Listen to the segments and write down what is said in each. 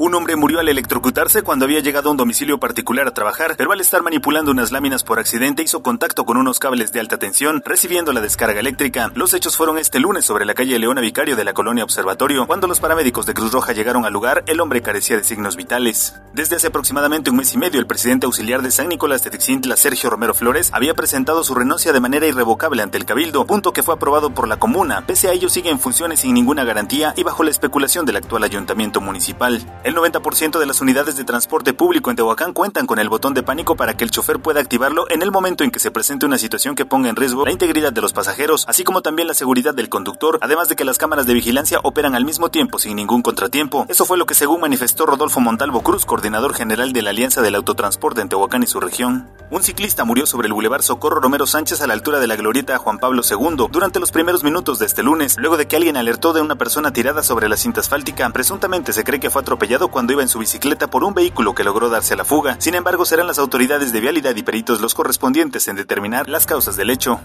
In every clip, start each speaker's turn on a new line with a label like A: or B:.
A: Un hombre murió al electrocutarse cuando había llegado a un domicilio particular a trabajar, pero al estar manipulando unas láminas por accidente hizo contacto con unos cables de alta tensión, recibiendo la descarga eléctrica. Los hechos fueron este lunes sobre la calle Leona Vicario de la colonia Observatorio. Cuando los paramédicos de Cruz Roja llegaron al lugar, el hombre carecía de signos vitales. Desde hace aproximadamente un mes y medio, el presidente auxiliar de San Nicolás de Texintla, Sergio Romero Flores, había presentado su renuncia de manera irrevocable ante el Cabildo, punto que fue aprobado por la comuna. Pese a ello, sigue en funciones sin ninguna garantía y bajo la especulación del actual ayuntamiento municipal. El 90% de las unidades de transporte público en Tehuacán cuentan con el botón de pánico para que el chofer pueda activarlo en el momento en que se presente una situación que ponga en riesgo la integridad de los pasajeros, así como también la seguridad del conductor, además de que las cámaras de vigilancia operan al mismo tiempo sin ningún contratiempo. Eso fue lo que según manifestó Rodolfo Montalvo Cruz, coordinador general de la Alianza del Autotransporte en Tehuacán y su región. Un ciclista murió sobre el Boulevard Socorro Romero Sánchez a la altura de la glorieta Juan Pablo II durante los primeros minutos de este lunes, luego de que alguien alertó de una persona tirada sobre la cinta asfáltica. Presuntamente se cree que fue atropellado cuando iba en su bicicleta por un vehículo que logró darse a la fuga. Sin embargo, serán las autoridades de vialidad y peritos los correspondientes en determinar las causas del hecho.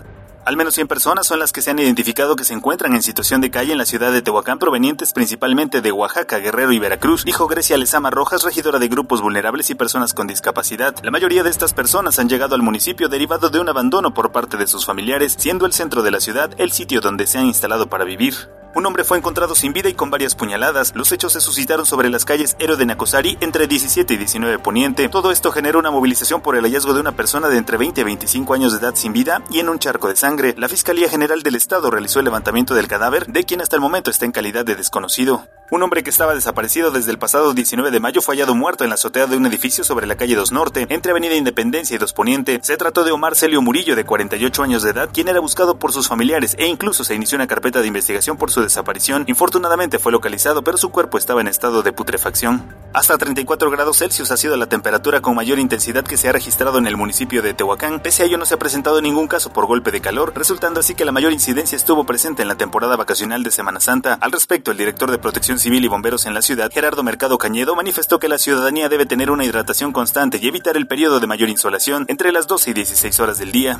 A: Al menos 100 personas son las que se han identificado que se encuentran en situación de calle en la ciudad de Tehuacán, provenientes principalmente de Oaxaca, Guerrero y Veracruz, dijo Grecia Lezama Rojas, regidora de grupos vulnerables y personas con discapacidad. La mayoría de estas personas han llegado al municipio derivado de un abandono por parte de sus familiares, siendo el centro de la ciudad el sitio donde se han instalado para vivir. Un hombre fue encontrado sin vida y con varias puñaladas. Los hechos se suscitaron sobre las calles Héroe de Nacosari entre 17 y 19 Poniente. Todo esto generó una movilización por el hallazgo de una persona de entre 20 y 25 años de edad sin vida y en un charco de sangre. La Fiscalía General del Estado realizó el levantamiento del cadáver, de quien hasta el momento está en calidad de desconocido. Un hombre que estaba desaparecido desde el pasado 19 de mayo fue hallado muerto en la azotea de un edificio sobre la calle 2 Norte, entre Avenida Independencia y 2 Poniente. Se trató de Omar Celio Murillo, de 48 años de edad, quien era buscado por sus familiares e incluso se inició una carpeta de investigación por su desaparición. Infortunadamente fue localizado, pero su cuerpo estaba en estado de putrefacción. Hasta 34 grados Celsius ha sido la temperatura con mayor intensidad que se ha registrado en el municipio de Tehuacán. Pese a ello no se ha presentado ningún caso por golpe de calor, resultando así que la mayor incidencia estuvo presente en la temporada vacacional de Semana Santa. Al respecto, el director de Protección Civil y Bomberos en la ciudad, Gerardo Mercado Cañedo, manifestó que la ciudadanía debe tener una hidratación constante y evitar el periodo de mayor insolación entre las 12 y 16 horas del día.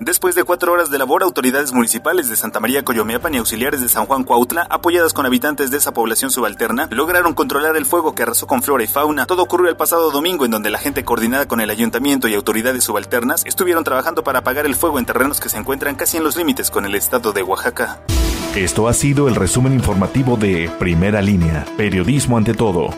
A: Después de cuatro horas de labor, autoridades municipales de Santa María Coyomeapan y auxiliares de San Juan Cuautla, apoyadas con habitantes de esa población subalterna, lograron controlar el fuego que arrasó con flora y fauna. Todo ocurrió el pasado domingo, en donde la gente coordinada con el ayuntamiento y autoridades subalternas estuvieron trabajando para apagar el fuego en terrenos que se encuentran casi en los límites con el estado de Oaxaca.
B: Esto ha sido el resumen informativo de Primera Línea, Periodismo ante todo.